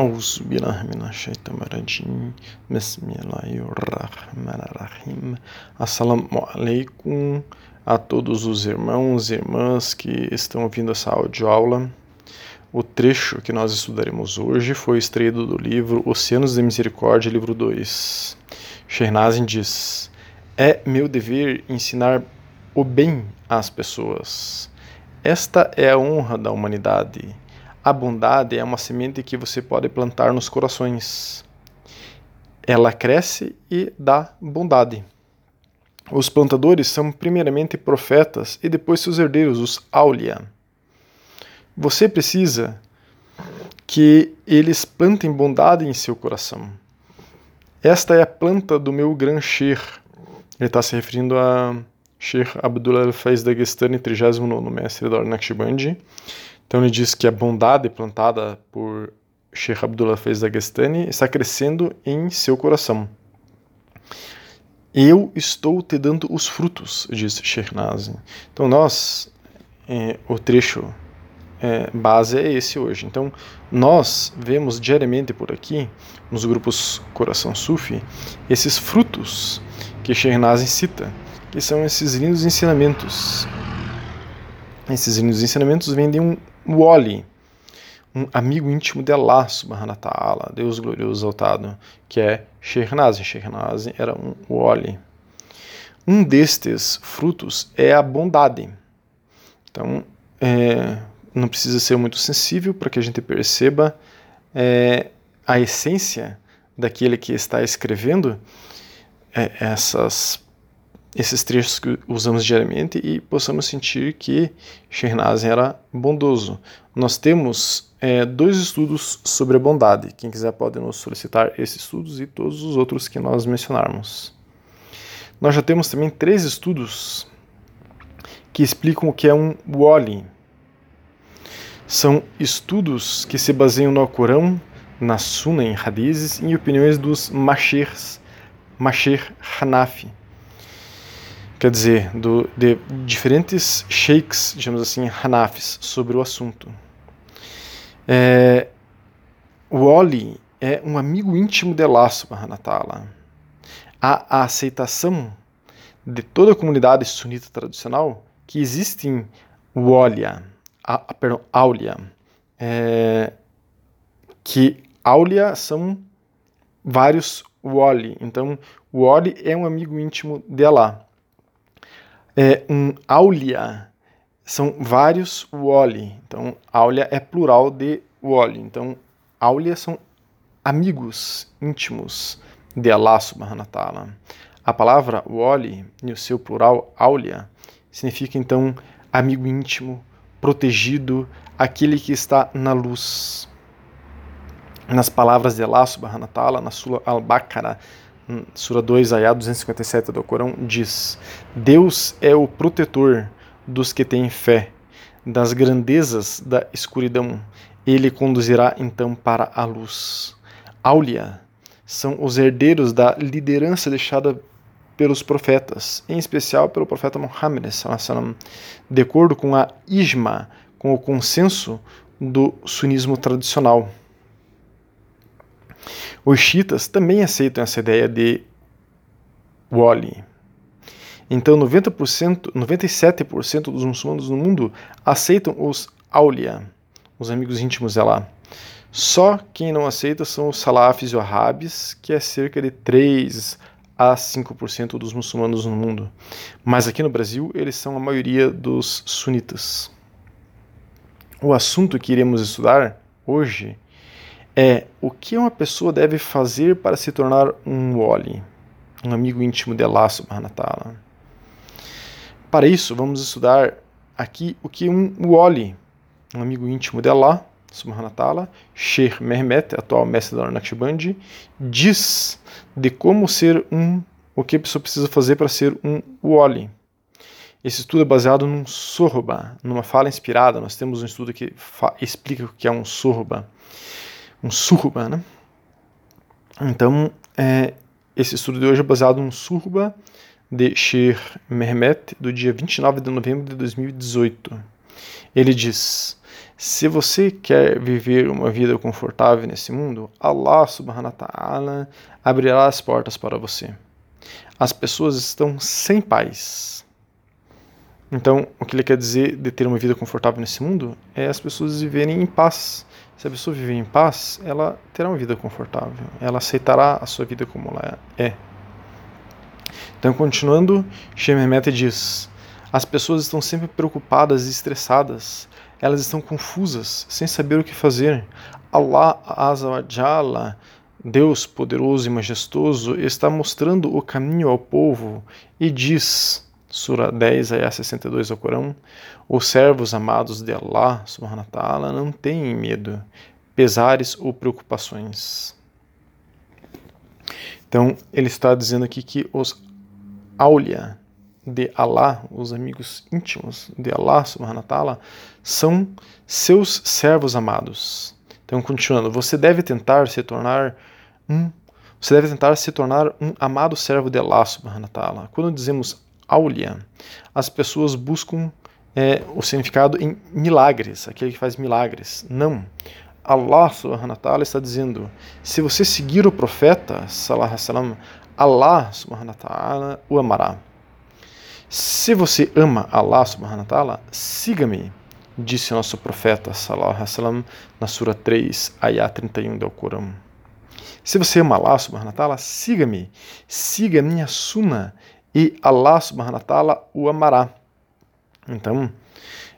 أعوذ بالله من الشيطان الرجيم بسم الله الرحمن الرحيم Assalamu alaikum a todos os irmãos e irmãs que estão ouvindo essa audioaula. O trecho que nós estudaremos hoje foi extraído do livro Oceanos de Misericórdia, livro 2. Shernazin diz: É meu dever ensinar o bem às pessoas. Esta é a honra da humanidade a bondade é uma semente que você pode plantar nos corações. Ela cresce e dá bondade. Os plantadores são primeiramente profetas e depois seus herdeiros, os Aulia. Você precisa que eles plantem bondade em seu coração. Esta é a planta do meu gran Sheikh. Ele está se referindo a Sheikh Abdullah al-Faiz Dagestani, 39 mestre da Naqshbandi. Então ele diz que a bondade plantada por Sheikh Abdullah Fez Dagestani está crescendo em seu coração. Eu estou te dando os frutos, diz Sheikh Nazim. Então nós, é, o trecho é, base é esse hoje. Então nós vemos diariamente por aqui, nos grupos Coração Sufi, esses frutos que Sheikh Nazim cita, que são esses lindos ensinamentos. Esses lindos ensinamentos vêm de um Wali, um amigo íntimo de Allah subhanahu ta'ala, Deus glorioso exaltado, que é Shehnazi. Shehnazi era um Wali. Um destes frutos é a bondade. Então, é, não precisa ser muito sensível para que a gente perceba é, a essência daquele que está escrevendo é, essas esses trechos que usamos diariamente e possamos sentir que Shernaz era bondoso. Nós temos é, dois estudos sobre a bondade. Quem quiser pode nos solicitar esses estudos e todos os outros que nós mencionarmos. Nós já temos também três estudos que explicam o que é um wali. São estudos que se baseiam no Alcorão, na Sunna, em Hadizes e em opiniões dos Mashirs, Mashir Hanafi quer dizer, do, de diferentes sheiks, digamos assim, hanafis, sobre o assunto. É, o Oli é um amigo íntimo de Allah wa Há a aceitação de toda a comunidade sunita tradicional que existem Walia, a, a, perdão, Aulia, é, que Aulia são vários Wali. Então, o Wali é um amigo íntimo de Allah é um aulia. São vários woli. Então, aulia é plural de woli. Então, aulia são amigos íntimos de Allah subhanahu. A palavra wali, e o seu plural aulia, significa então amigo íntimo, protegido, aquele que está na luz. Nas palavras de Allah subhanahu na sua Al-Baqarah Sura 2, Ayah 257 do Corão, diz: Deus é o protetor dos que têm fé, das grandezas da escuridão. Ele conduzirá então para a luz. Aulia são os herdeiros da liderança deixada pelos profetas, em especial pelo profeta Muhammad, de acordo com a Ijma, com o consenso do sunismo tradicional. Os chiitas também aceitam essa ideia de Wali. Então, 90%, 97% dos muçulmanos no mundo aceitam os Aulia, os amigos íntimos de Allah. Só quem não aceita são os salafis e wahhabis, que é cerca de 3 a 5% dos muçulmanos no mundo. Mas aqui no Brasil, eles são a maioria dos sunitas. O assunto que iremos estudar hoje é o que uma pessoa deve fazer para se tornar um wali, um amigo íntimo de Allah subhanahu wa. Para isso, vamos estudar aqui o que um wali, um amigo íntimo de Allah subhanahu wa Sheikh Mehmet, atual mestre da Naqshbandi, diz de como ser um, o que a pessoa precisa fazer para ser um wali. Esse estudo é baseado num sorba, numa fala inspirada. Nós temos um estudo que explica o que é um sorba um surba, né? Então, é, esse estudo de hoje é baseado num surba de Sheikh Mehmet, do dia 29 de novembro de 2018. Ele diz: se você quer viver uma vida confortável nesse mundo, Allah subhanahu wa ta'ala abrirá as portas para você. As pessoas estão sem paz. Então, o que ele quer dizer de ter uma vida confortável nesse mundo é as pessoas viverem em paz. Se a pessoa viver em paz, ela terá uma vida confortável. Ela aceitará a sua vida como ela é. Então, continuando, Shememet diz: as pessoas estão sempre preocupadas e estressadas. Elas estão confusas, sem saber o que fazer. Allah Azza Deus poderoso e majestoso, está mostrando o caminho ao povo e diz, Sura 10, ayah 62 ao Corão, os servos amados de Allah, subhanahu wa ta'ala, não têm medo, pesares ou preocupações. Então, ele está dizendo aqui que os Aulia de Allah, os amigos íntimos de Allah, subhanahu wa ta'ala, são seus servos amados. Então, continuando, você deve tentar se tornar um você deve tentar se tornar um amado servo de Allah, subhanahu wa ta'ala. Quando dizemos Aulia, as pessoas buscam é, o significado em milagres, aquele que faz milagres. Não. Allah subhanahu wa ta'ala está dizendo: se você seguir o profeta, salallahu Allah subhanahu wa ta'ala o amará. Se você ama Allah subhanahu wa ta'ala, siga-me, disse nosso profeta wasallam na sura 3, ayah 31 do Corão. Se você ama Allah subhanahu wa ta'ala, siga-me, siga minha suna e Allah subhanahu wa ta'ala o amará. Então,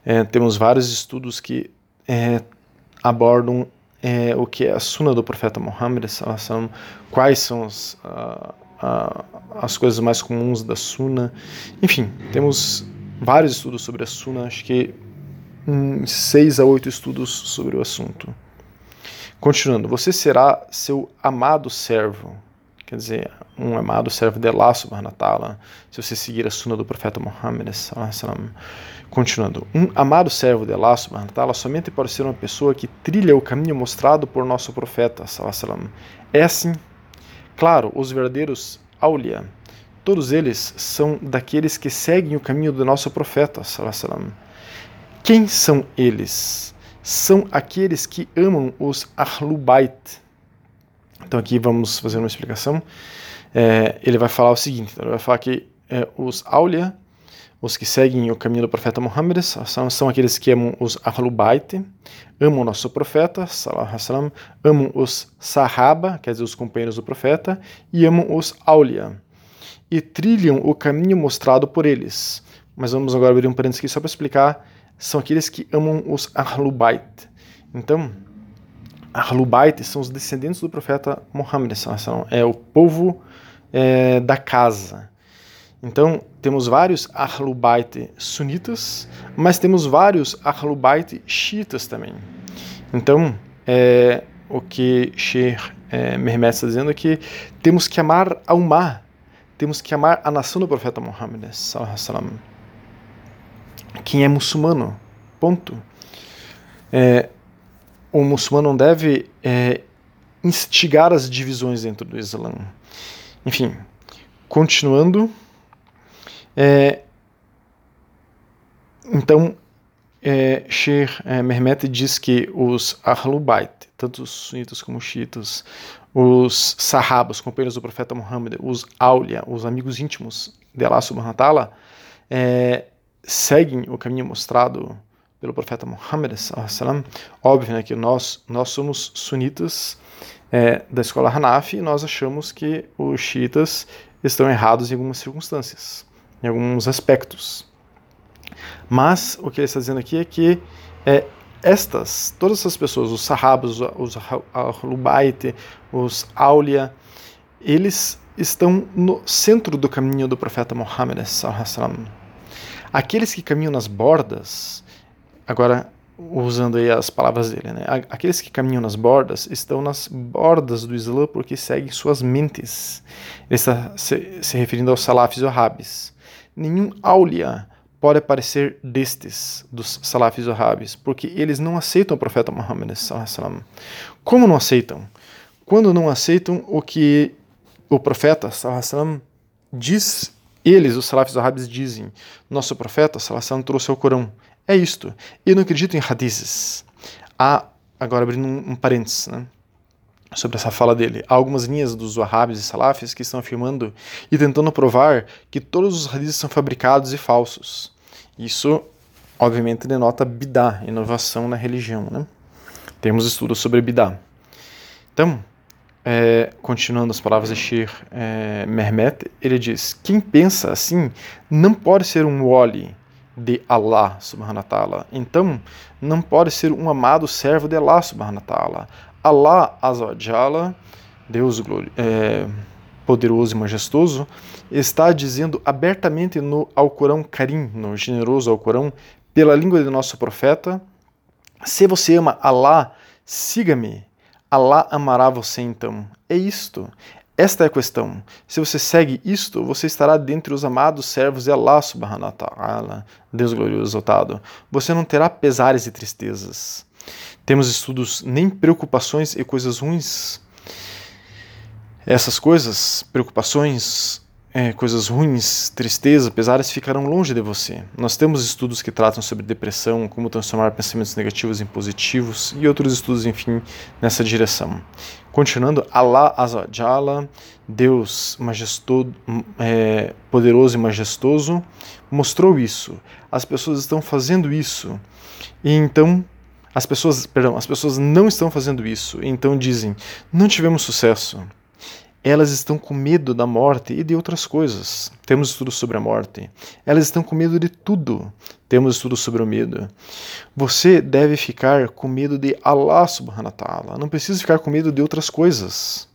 é, temos vários estudos que é, abordam é, o que é a suna do profeta Muhammad, quais são os, uh, a, as coisas mais comuns da Suna. Enfim, temos vários estudos sobre a Suna, acho que um, seis a oito estudos sobre o assunto. Continuando, você será seu amado servo, quer dizer, um amado servo de Allah subhanahu wa ta'ala, se você seguir a Suna do profeta Muhammad Continuando, um amado servo de Allah subhanahu wa ta'ala somente pode ser uma pessoa que trilha o caminho mostrado por nosso profeta É assim Claro, os verdadeiros Aulia, todos eles são daqueles que seguem o caminho do nosso profeta. Quem são eles? São aqueles que amam os Ahlubait. Então aqui vamos fazer uma explicação. É, ele vai falar o seguinte: ele vai falar que é, os Aulia os que seguem o caminho do profeta Muhammad são, são aqueles que amam os Ahlubait, amam o nosso profeta, salam, amam os Sahaba, quer dizer, os companheiros do profeta, e amam os Aulia, e trilham o caminho mostrado por eles. Mas vamos agora abrir um parênteses aqui só para explicar. São aqueles que amam os Ahlubait. Então, Ahlubait são os descendentes do profeta Muhammad, é o povo é, da casa. Então, temos vários Ahlubait sunitas, mas temos vários Ahlubait xiitas também. Então, é, o que Sheikh é, Mehmet está dizendo é que temos que amar a Ummah, temos que amar a nação do profeta Muhammad. Quem é muçulmano, ponto. É, o muçulmano não deve é, instigar as divisões dentro do Islã. Enfim, continuando. É, então, é, Sheikh é, Mehmet diz que os Ahlubait, tanto os sunitas como os xiitas, os sahabas, companheiros do profeta Muhammad, os Aulia, os amigos íntimos de Allah subhanahu wa ta'ala, é, seguem o caminho mostrado pelo profeta Muhammad. Óbvio né, que nós, nós somos sunitas é, da escola Hanafi e nós achamos que os xiitas estão errados em algumas circunstâncias em alguns aspectos. Mas o que ele está dizendo aqui é que é, estas, todas essas pessoas, os sahabas, os ahlubait, os aulia, eles estão no centro do caminho do profeta Muhammad Aqueles que caminham nas bordas, agora usando aí as palavras dele, né? Aqueles que caminham nas bordas estão nas bordas do Islã porque seguem suas mentes. Ele está se, se referindo aos salafis e wahhabis nenhum aulia pode aparecer destes, dos salafis wahhabis, porque eles não aceitam o profeta Muhammad. Como não aceitam? Quando não aceitam o que o profeta diz, eles, os salafis wahhabis, dizem: Nosso profeta trouxe o Corão. É isto. Eu não acredito em hadizes. há, agora abrindo um, um parênteses, né? sobre essa fala dele. Há algumas linhas dos Wahhabis e Salafis que estão afirmando e tentando provar que todos os hadiths são fabricados e falsos. Isso, obviamente, denota bidá, inovação na religião. Né? Temos estudos sobre bidá. Então, é, continuando as palavras de Shir é, Mehmet, ele diz: Quem pensa assim não pode ser um wali de Allah subhanahu wa ta'ala. Então, não pode ser um amado servo de Allah subhanahu wa ta'ala. Allah Azawajala, Deus é, poderoso e majestoso, está dizendo abertamente no Alcorão Karim, no generoso Alcorão, pela língua de nosso profeta: Se você ama Allah, siga-me. Allah amará você então. É isto. Esta é a questão. Se você segue isto, você estará dentre os amados servos de Allah subhanahu wa ta'ala, Deus glorioso exaltado. Você não terá pesares e tristezas. Temos estudos nem preocupações e coisas ruins. Essas coisas, preocupações, é, coisas ruins, tristeza, pesares ficarão longe de você. Nós temos estudos que tratam sobre depressão, como transformar pensamentos negativos em positivos e outros estudos, enfim, nessa direção. Continuando, Allah Azajala, Deus majestoso, é, poderoso e majestoso, mostrou isso. As pessoas estão fazendo isso. E então as pessoas, perdão, as pessoas não estão fazendo isso, então dizem: "Não tivemos sucesso". Elas estão com medo da morte e de outras coisas. Temos estudos sobre a morte. Elas estão com medo de tudo. Temos estudos sobre o medo. Você deve ficar com medo de Allah subhanahu wa ta'ala. Não precisa ficar com medo de outras coisas.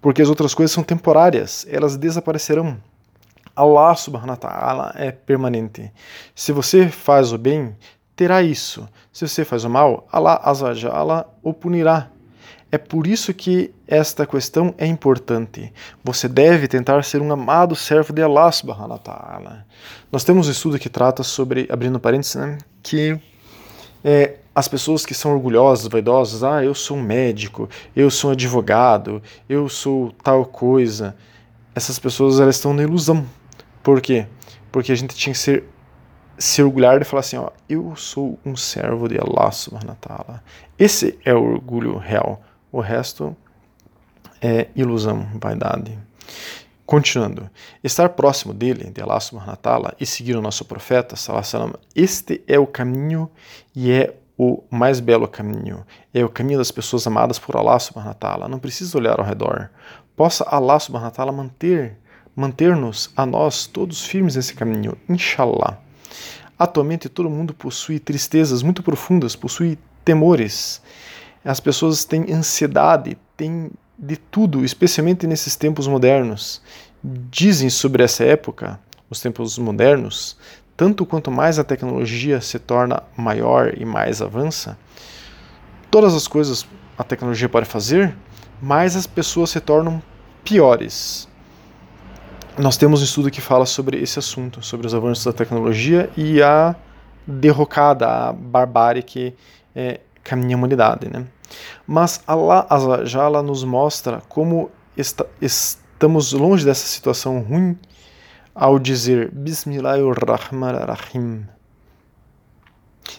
Porque as outras coisas são temporárias. Elas desaparecerão. Allah subhanahu wa ta'ala é permanente. Se você faz o bem, terá isso. Se você faz o mal, Allah Azajala o punirá. É por isso que esta questão é importante. Você deve tentar ser um amado servo de Allah subhanahu ta'ala. Nós temos um estudo que trata sobre, abrindo parênteses, né, que é, as pessoas que são orgulhosas, vaidosas, ah, eu sou um médico, eu sou um advogado, eu sou tal coisa. Essas pessoas elas estão na ilusão. Por quê? Porque a gente tinha que ser se orgulhar e falar assim, ó, eu sou um servo de Allah subhanahu wa ta'ala. Esse é o orgulho real. O resto é ilusão, vaidade. Continuando, estar próximo dele, de Allah subhanahu wa ta'ala, e seguir o nosso profeta, sallallahu este é o caminho e é o mais belo caminho. É o caminho das pessoas amadas por Allah subhanahu wa ta'ala. Não precisa olhar ao redor. Possa Allah subhanahu wa ta'ala manter manter-nos a nós todos firmes nesse caminho, inshallah. Atualmente todo mundo possui tristezas muito profundas, possui temores. As pessoas têm ansiedade, têm de tudo, especialmente nesses tempos modernos. Dizem sobre essa época, os tempos modernos, tanto quanto mais a tecnologia se torna maior e mais avança, todas as coisas a tecnologia pode fazer, mais as pessoas se tornam piores nós temos um estudo que fala sobre esse assunto, sobre os avanços da tecnologia e a derrocada, a barbárie que é, a humanidade. Né? Mas Allah Azajala nos mostra como esta, estamos longe dessa situação ruim ao dizer Bismillahirrahmanirrahim.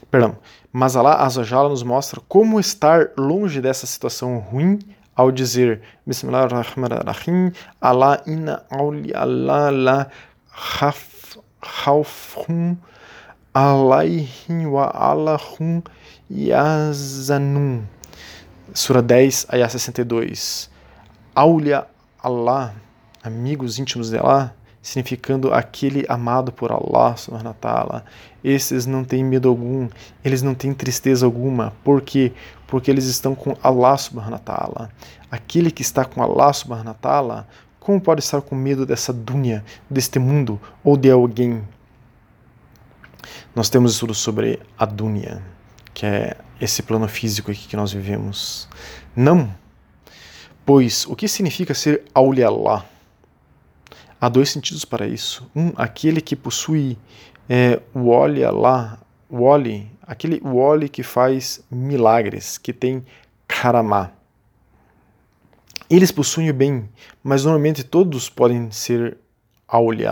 Perdão, mas Allah Azajala nos mostra como estar longe dessa situação ruim ao dizer Bismillahirrahmanirrahim, Allah inna awli Allah la khawfhum alaihim wa alahum yazanun. Sura 10, ayah 62. Aulia Allah, amigos íntimos de Allah, significando aquele amado por Allah subhanahu wa. Esses não têm medo algum, eles não têm tristeza alguma. Por quê? Porque eles estão com Allah subhanahu wa. Aquele que está com Allah subhanahu wa como pode estar com medo dessa dunya, deste mundo ou de alguém? Nós temos estudos sobre a dunya, que é esse plano físico aqui que nós vivemos. Não, pois o que significa ser Aulia Allah? Há dois sentidos para isso. Um, aquele que possui é, o olha lá, o olhe, aquele o olhe que faz milagres, que tem karamá. Eles possuem o bem, mas normalmente todos podem ser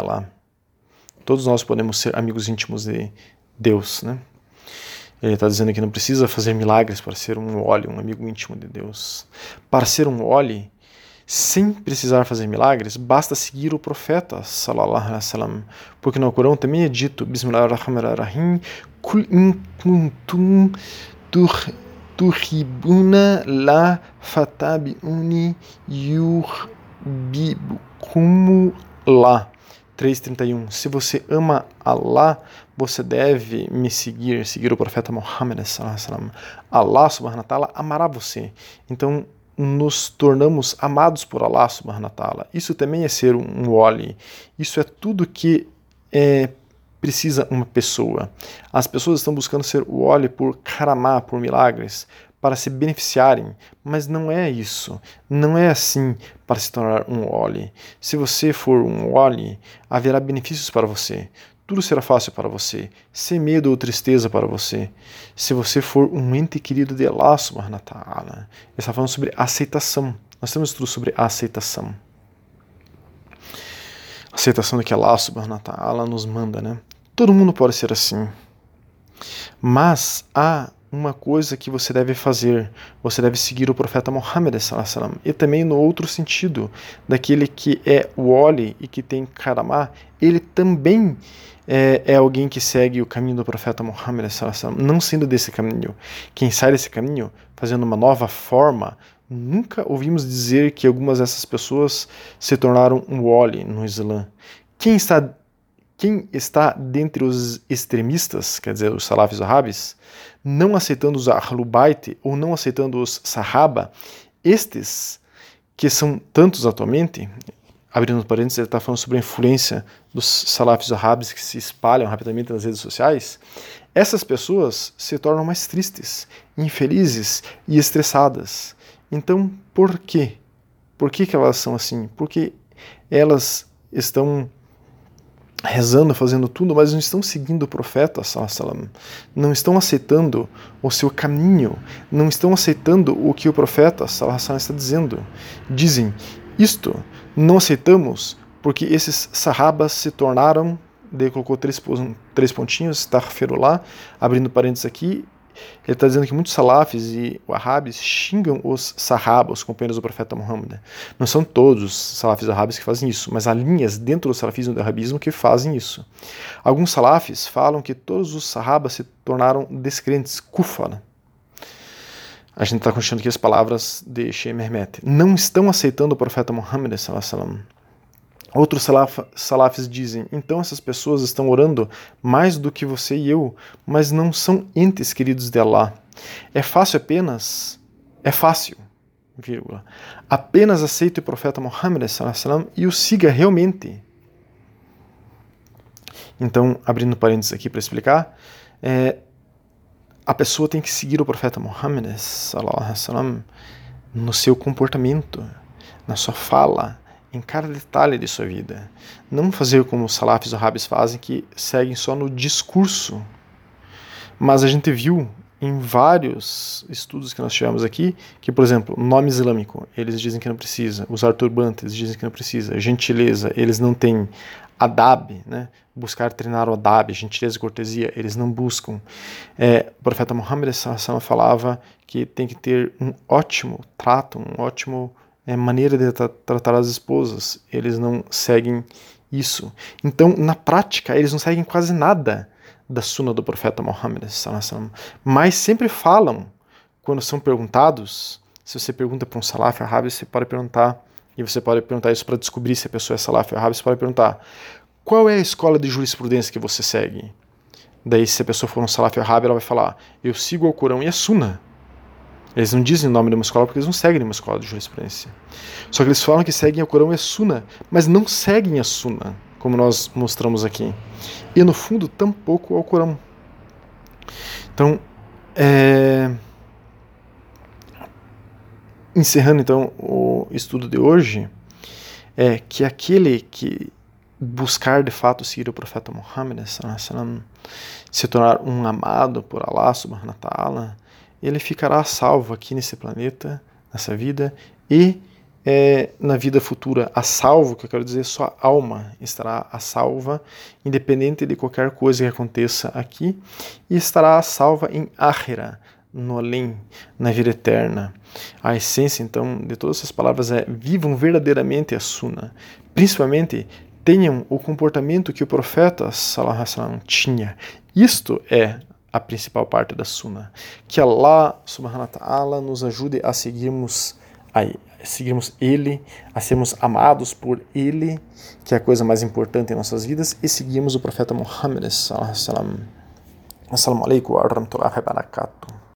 lá. Todos nós podemos ser amigos íntimos de Deus, né? Ele está dizendo que não precisa fazer milagres para ser um óleo, um amigo íntimo de Deus. Para ser um óleo, sem precisar fazer milagres, basta seguir o profeta, sallallahu alaihi wasallam, porque no Corão também é dito, Bismillahirrahmanirrahim, Kul in kuntum tuhibuna la fatabiuni yuhbibukum la. 3:31 Se você ama Allah, você deve me seguir, seguir o profeta Muhammad sallallahu Allah subhanahu wa ta'ala amará você. Então nos tornamos amados por Allah subhanahu wa ta'ala. Isso também é ser um wali. Isso é tudo que é, precisa uma pessoa. As pessoas estão buscando ser wali por karamá, por milagres, para se beneficiarem, mas não é isso. Não é assim para se tornar um Wali. Se você for um Wali, haverá benefícios para você. Tudo será fácil para você, sem medo ou tristeza para você. Se você for um ente querido de Allah subhanahu está falando sobre aceitação. Nós temos tudo sobre aceitação. Aceitação do que Allah subhanahu wa ta'ala nos manda, né? Todo mundo pode ser assim. Mas há uma coisa que você deve fazer. Você deve seguir o profeta Muhammad e também no outro sentido, daquele que é o Oli e que tem Karamá, ele também é, é, alguém que segue o caminho do profeta Muhammad não sendo desse caminho. Quem sai desse caminho, fazendo uma nova forma, nunca ouvimos dizer que algumas dessas pessoas se tornaram um Wali no Islã. Quem está quem está dentre os extremistas, quer dizer, os salafis árabes, não aceitando os Ahlubait ou não aceitando os Sahaba, estes, que são tantos atualmente, abrindo parênteses, ele está falando sobre a influência dos salafis árabes que se espalham rapidamente nas redes sociais, essas pessoas se tornam mais tristes, infelizes e estressadas. Então, por quê? Por que, que elas são assim? Porque elas estão rezando, fazendo tudo, mas não estão seguindo o profeta, salam, não estão aceitando o seu caminho, não estão aceitando o que o profeta está dizendo. Dizem, isto não aceitamos porque esses sahabas se tornaram, ele colocou três, três pontinhos, lá, abrindo parênteses aqui, ele está dizendo que muitos salafis e wahhabis xingam os sahabas, os companheiros do profeta Muhammad. Não são todos os salafis wahhabis que fazem isso, mas há linhas dentro do salafismo e do wahhabismo que fazem isso. Alguns salafis falam que todos os sahabas se tornaram descrentes, kufar. A gente está continuando aqui as palavras de Sheikh Mehmet. Não estão aceitando o profeta Muhammad sallallahu Outros salaf, salafis dizem: então essas pessoas estão orando mais do que você e eu, mas não são entes queridos de Allah. É fácil apenas, é fácil, vírgula. Apenas aceite o profeta Muhammad e o siga realmente. Então, abrindo parênteses aqui para explicar, é, a pessoa tem que seguir o profeta Muhammad no seu comportamento, na sua fala em cada detalhe de sua vida. Não fazer como os salafis árabes fazem, que seguem só no discurso. Mas a gente viu em vários estudos que nós tivemos aqui que, por exemplo, nome islâmico, eles dizem que não precisa. Usar turbante, eles dizem que não precisa. Gentileza, eles não têm. Adab, né? buscar treinar o adab, gentileza e cortesia, eles não buscam. É, o profeta Muhammad falava que tem que ter um ótimo trato, um ótimo é, maneira de tra tratar as esposas. Eles não seguem isso. Então, na prática, eles não seguem quase nada da suna do profeta Muhammad. Mas sempre falam, quando são perguntados, se você pergunta para um salaf árabe, você pode perguntar, e você pode perguntar isso para descobrir se a pessoa é salaf árabe, você pode perguntar, qual é a escola de jurisprudência que você segue? Daí, se a pessoa for um salaf árabe, ela vai falar, eu sigo o Corão e a Sunna. Eles não dizem o nome de uma escola porque eles não seguem uma escola de jurisprudência. Só que eles falam que seguem o Corão e a Sunna, mas não seguem a Sunna, como nós mostramos aqui. E no fundo, tampouco ao Corão. Então, é... encerrando então o estudo de hoje, é que aquele que buscar de fato seguir o profeta Muhammad, se tornar um amado por Allah subhanahu wa ta'ala, ele ficará salvo aqui nesse planeta, nessa vida, e é, na vida futura a salvo, que eu quero dizer, sua alma estará a salva, independente de qualquer coisa que aconteça aqui, e estará a salva em Ahira, no além, na vida eterna. A essência, então, de todas essas palavras é vivam verdadeiramente a Sunna. Principalmente, tenham o comportamento que o profeta sallam, tinha. Isto é a principal parte da Sunna. Que Allah subhanahu wa ta'ala nos ajude a seguirmos a seguirmos Ele, a sermos amados por Ele, que é a coisa mais importante em nossas vidas, e seguirmos o profeta Muhammad. Assalamu alaikum wa rahmatullahi wa barakatuh.